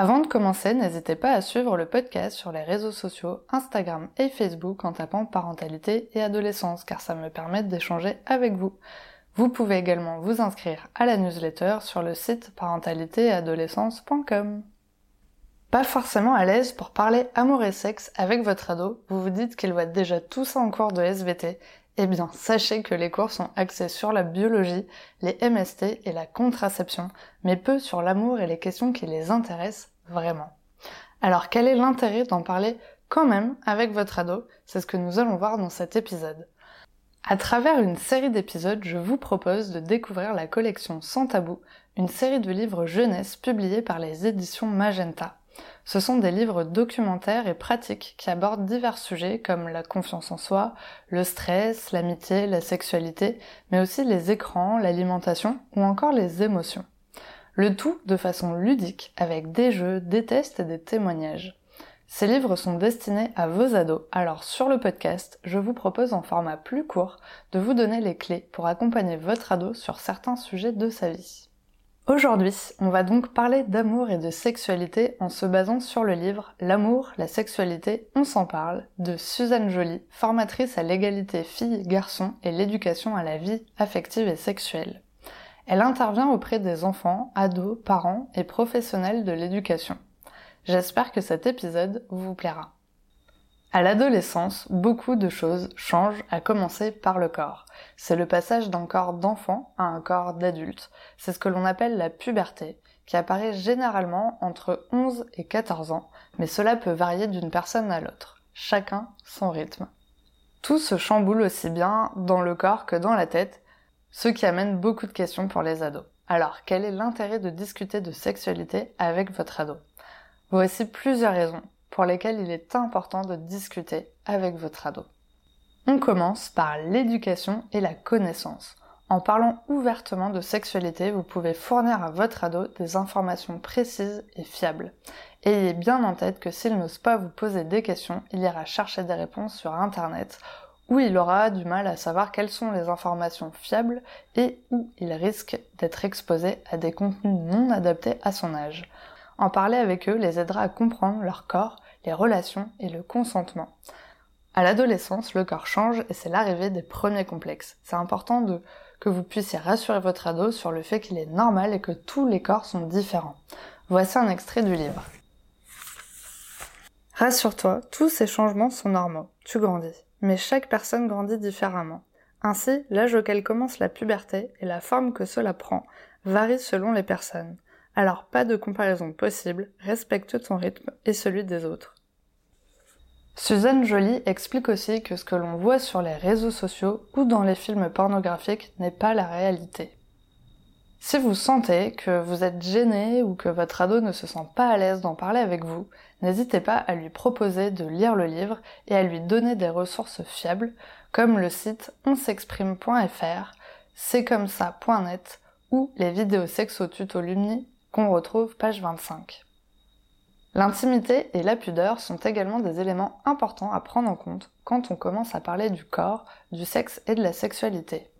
Avant de commencer, n'hésitez pas à suivre le podcast sur les réseaux sociaux, Instagram et Facebook en tapant parentalité et adolescence car ça me permet d'échanger avec vous. Vous pouvez également vous inscrire à la newsletter sur le site parentalitéadolescence.com. Pas forcément à l'aise pour parler amour et sexe avec votre ado, vous vous dites qu'il voit déjà tout ça en cours de SVT, eh bien, sachez que les cours sont axés sur la biologie, les MST et la contraception, mais peu sur l'amour et les questions qui les intéressent vraiment. Alors, quel est l'intérêt d'en parler quand même avec votre ado? C'est ce que nous allons voir dans cet épisode. À travers une série d'épisodes, je vous propose de découvrir la collection Sans Tabou, une série de livres jeunesse publiés par les éditions Magenta. Ce sont des livres documentaires et pratiques qui abordent divers sujets comme la confiance en soi, le stress, l'amitié, la sexualité, mais aussi les écrans, l'alimentation ou encore les émotions. Le tout de façon ludique avec des jeux, des tests et des témoignages. Ces livres sont destinés à vos ados, alors sur le podcast, je vous propose en format plus court de vous donner les clés pour accompagner votre ado sur certains sujets de sa vie. Aujourd'hui, on va donc parler d'amour et de sexualité en se basant sur le livre L'amour, la sexualité, on s'en parle de Suzanne Joly, formatrice à l'égalité filles-garçons et l'éducation à la vie affective et sexuelle. Elle intervient auprès des enfants, ados, parents et professionnels de l'éducation. J'espère que cet épisode vous plaira. À l'adolescence, beaucoup de choses changent, à commencer par le corps. C'est le passage d'un corps d'enfant à un corps d'adulte. C'est ce que l'on appelle la puberté, qui apparaît généralement entre 11 et 14 ans, mais cela peut varier d'une personne à l'autre. Chacun son rythme. Tout se chamboule aussi bien dans le corps que dans la tête, ce qui amène beaucoup de questions pour les ados. Alors, quel est l'intérêt de discuter de sexualité avec votre ado? Voici plusieurs raisons pour lesquelles il est important de discuter avec votre ado. On commence par l'éducation et la connaissance. En parlant ouvertement de sexualité, vous pouvez fournir à votre ado des informations précises et fiables. Ayez bien en tête que s'il n'ose pas vous poser des questions, il ira chercher des réponses sur Internet, où il aura du mal à savoir quelles sont les informations fiables et où il risque d'être exposé à des contenus non adaptés à son âge. En parler avec eux les aidera à comprendre leur corps, relations et le consentement. À l'adolescence, le corps change et c'est l'arrivée des premiers complexes. C'est important de, que vous puissiez rassurer votre ado sur le fait qu'il est normal et que tous les corps sont différents. Voici un extrait du livre. Rassure-toi, tous ces changements sont normaux. Tu grandis. Mais chaque personne grandit différemment. Ainsi, l'âge auquel commence la puberté et la forme que cela prend varient selon les personnes. Alors pas de comparaison possible, respecte ton rythme et celui des autres. Suzanne Joly explique aussi que ce que l'on voit sur les réseaux sociaux ou dans les films pornographiques n'est pas la réalité. Si vous sentez que vous êtes gêné ou que votre ado ne se sent pas à l'aise d'en parler avec vous, n'hésitez pas à lui proposer de lire le livre et à lui donner des ressources fiables comme le site onsexprime.fr, c'est comme ça.net ou les vidéos sexo tuto Lumni qu'on retrouve page 25. L'intimité et la pudeur sont également des éléments importants à prendre en compte quand on commence à parler du corps, du sexe et de la sexualité.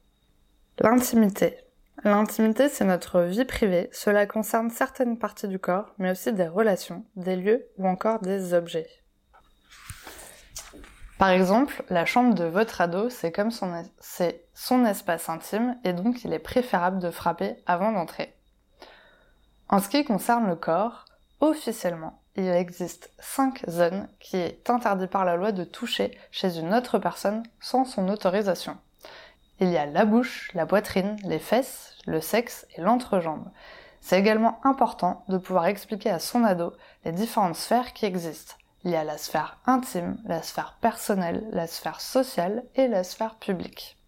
L'intimité. L'intimité, c'est notre vie privée. Cela concerne certaines parties du corps, mais aussi des relations, des lieux ou encore des objets. Par exemple, la chambre de votre ado, c'est comme son, son espace intime et donc il est préférable de frapper avant d'entrer. En ce qui concerne le corps, officiellement, il existe 5 zones qui est interdit par la loi de toucher chez une autre personne sans son autorisation. Il y a la bouche, la poitrine, les fesses, le sexe et l'entrejambe. C'est également important de pouvoir expliquer à son ado les différentes sphères qui existent. Il y a la sphère intime, la sphère personnelle, la sphère sociale et la sphère publique.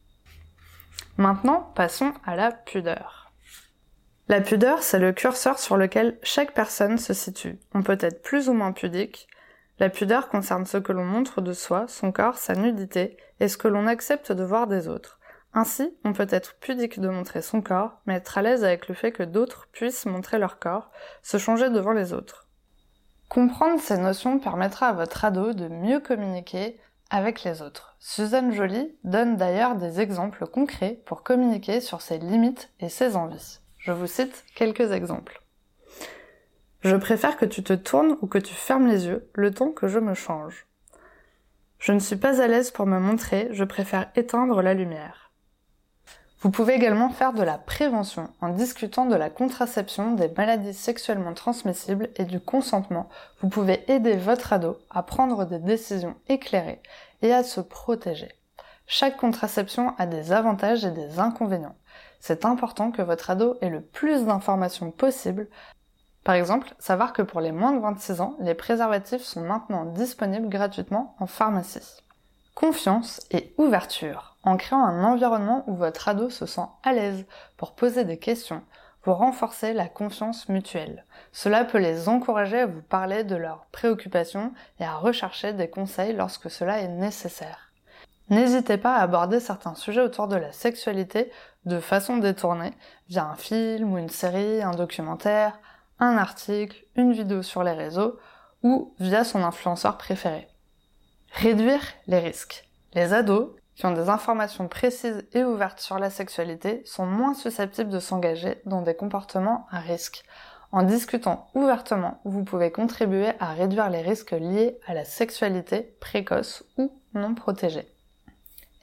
Maintenant, passons à la pudeur. La pudeur, c'est le curseur sur lequel chaque personne se situe. On peut être plus ou moins pudique. La pudeur concerne ce que l'on montre de soi, son corps, sa nudité, et ce que l'on accepte de voir des autres. Ainsi, on peut être pudique de montrer son corps, mais être à l'aise avec le fait que d'autres puissent montrer leur corps, se changer devant les autres. Comprendre ces notions permettra à votre ado de mieux communiquer avec les autres. Suzanne Joly donne d'ailleurs des exemples concrets pour communiquer sur ses limites et ses envies. Je vous cite quelques exemples. Je préfère que tu te tournes ou que tu fermes les yeux le temps que je me change. Je ne suis pas à l'aise pour me montrer, je préfère éteindre la lumière. Vous pouvez également faire de la prévention en discutant de la contraception, des maladies sexuellement transmissibles et du consentement. Vous pouvez aider votre ado à prendre des décisions éclairées et à se protéger. Chaque contraception a des avantages et des inconvénients. C'est important que votre ado ait le plus d'informations possible. Par exemple, savoir que pour les moins de 26 ans, les préservatifs sont maintenant disponibles gratuitement en pharmacie. Confiance et ouverture en créant un environnement où votre ado se sent à l'aise pour poser des questions, vous renforcez la confiance mutuelle. Cela peut les encourager à vous parler de leurs préoccupations et à rechercher des conseils lorsque cela est nécessaire. N'hésitez pas à aborder certains sujets autour de la sexualité de façon détournée, via un film ou une série, un documentaire, un article, une vidéo sur les réseaux ou via son influenceur préféré. Réduire les risques. Les ados qui ont des informations précises et ouvertes sur la sexualité sont moins susceptibles de s'engager dans des comportements à risque. En discutant ouvertement, vous pouvez contribuer à réduire les risques liés à la sexualité précoce ou non protégée.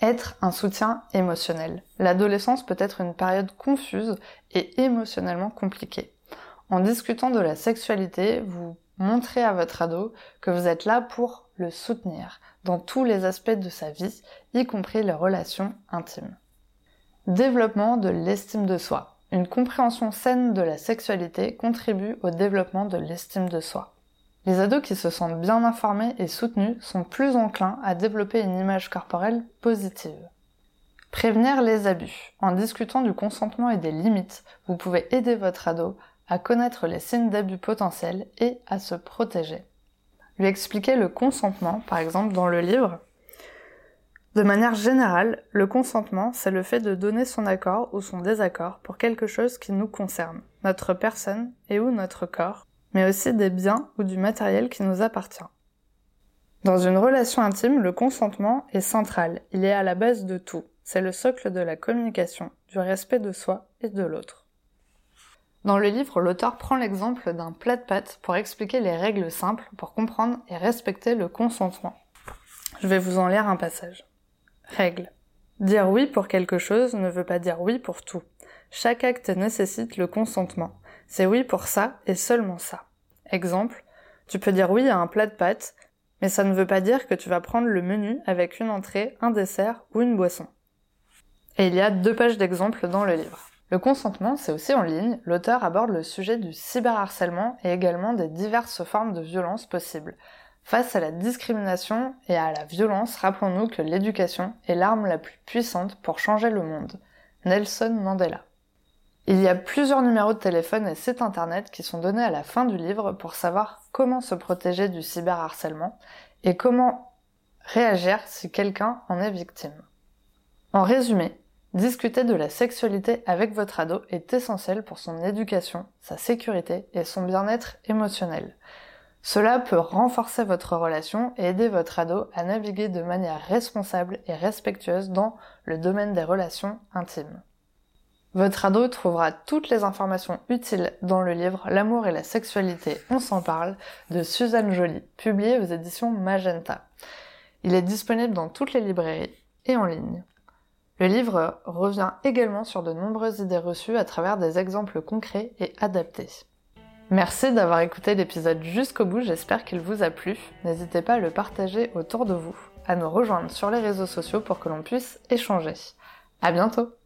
Être un soutien émotionnel. L'adolescence peut être une période confuse et émotionnellement compliquée. En discutant de la sexualité, vous montrez à votre ado que vous êtes là pour le soutenir dans tous les aspects de sa vie, y compris les relations intimes. Développement de l'estime de soi. Une compréhension saine de la sexualité contribue au développement de l'estime de soi. Les ados qui se sentent bien informés et soutenus sont plus enclins à développer une image corporelle positive. Prévenir les abus. En discutant du consentement et des limites, vous pouvez aider votre ado à connaître les signes d'abus potentiels et à se protéger lui expliquer le consentement, par exemple dans le livre. De manière générale, le consentement, c'est le fait de donner son accord ou son désaccord pour quelque chose qui nous concerne, notre personne et ou notre corps, mais aussi des biens ou du matériel qui nous appartient. Dans une relation intime, le consentement est central, il est à la base de tout, c'est le socle de la communication, du respect de soi et de l'autre. Dans le livre, l'auteur prend l'exemple d'un plat de pâtes pour expliquer les règles simples pour comprendre et respecter le consentement. Je vais vous en lire un passage. Règle. Dire oui pour quelque chose ne veut pas dire oui pour tout. Chaque acte nécessite le consentement. C'est oui pour ça et seulement ça. Exemple, tu peux dire oui à un plat de pâtes, mais ça ne veut pas dire que tu vas prendre le menu avec une entrée, un dessert ou une boisson. Et il y a deux pages d'exemples dans le livre. Le consentement, c'est aussi en ligne. L'auteur aborde le sujet du cyberharcèlement et également des diverses formes de violence possibles. Face à la discrimination et à la violence, rappelons-nous que l'éducation est l'arme la plus puissante pour changer le monde. Nelson Mandela. Il y a plusieurs numéros de téléphone et sites internet qui sont donnés à la fin du livre pour savoir comment se protéger du cyberharcèlement et comment réagir si quelqu'un en est victime. En résumé, Discuter de la sexualité avec votre ado est essentiel pour son éducation, sa sécurité et son bien-être émotionnel. Cela peut renforcer votre relation et aider votre ado à naviguer de manière responsable et respectueuse dans le domaine des relations intimes. Votre ado trouvera toutes les informations utiles dans le livre L'amour et la sexualité, on s'en parle de Suzanne Joly, publié aux éditions Magenta. Il est disponible dans toutes les librairies et en ligne. Le livre revient également sur de nombreuses idées reçues à travers des exemples concrets et adaptés. Merci d'avoir écouté l'épisode jusqu'au bout, j'espère qu'il vous a plu. N'hésitez pas à le partager autour de vous, à nous rejoindre sur les réseaux sociaux pour que l'on puisse échanger. À bientôt!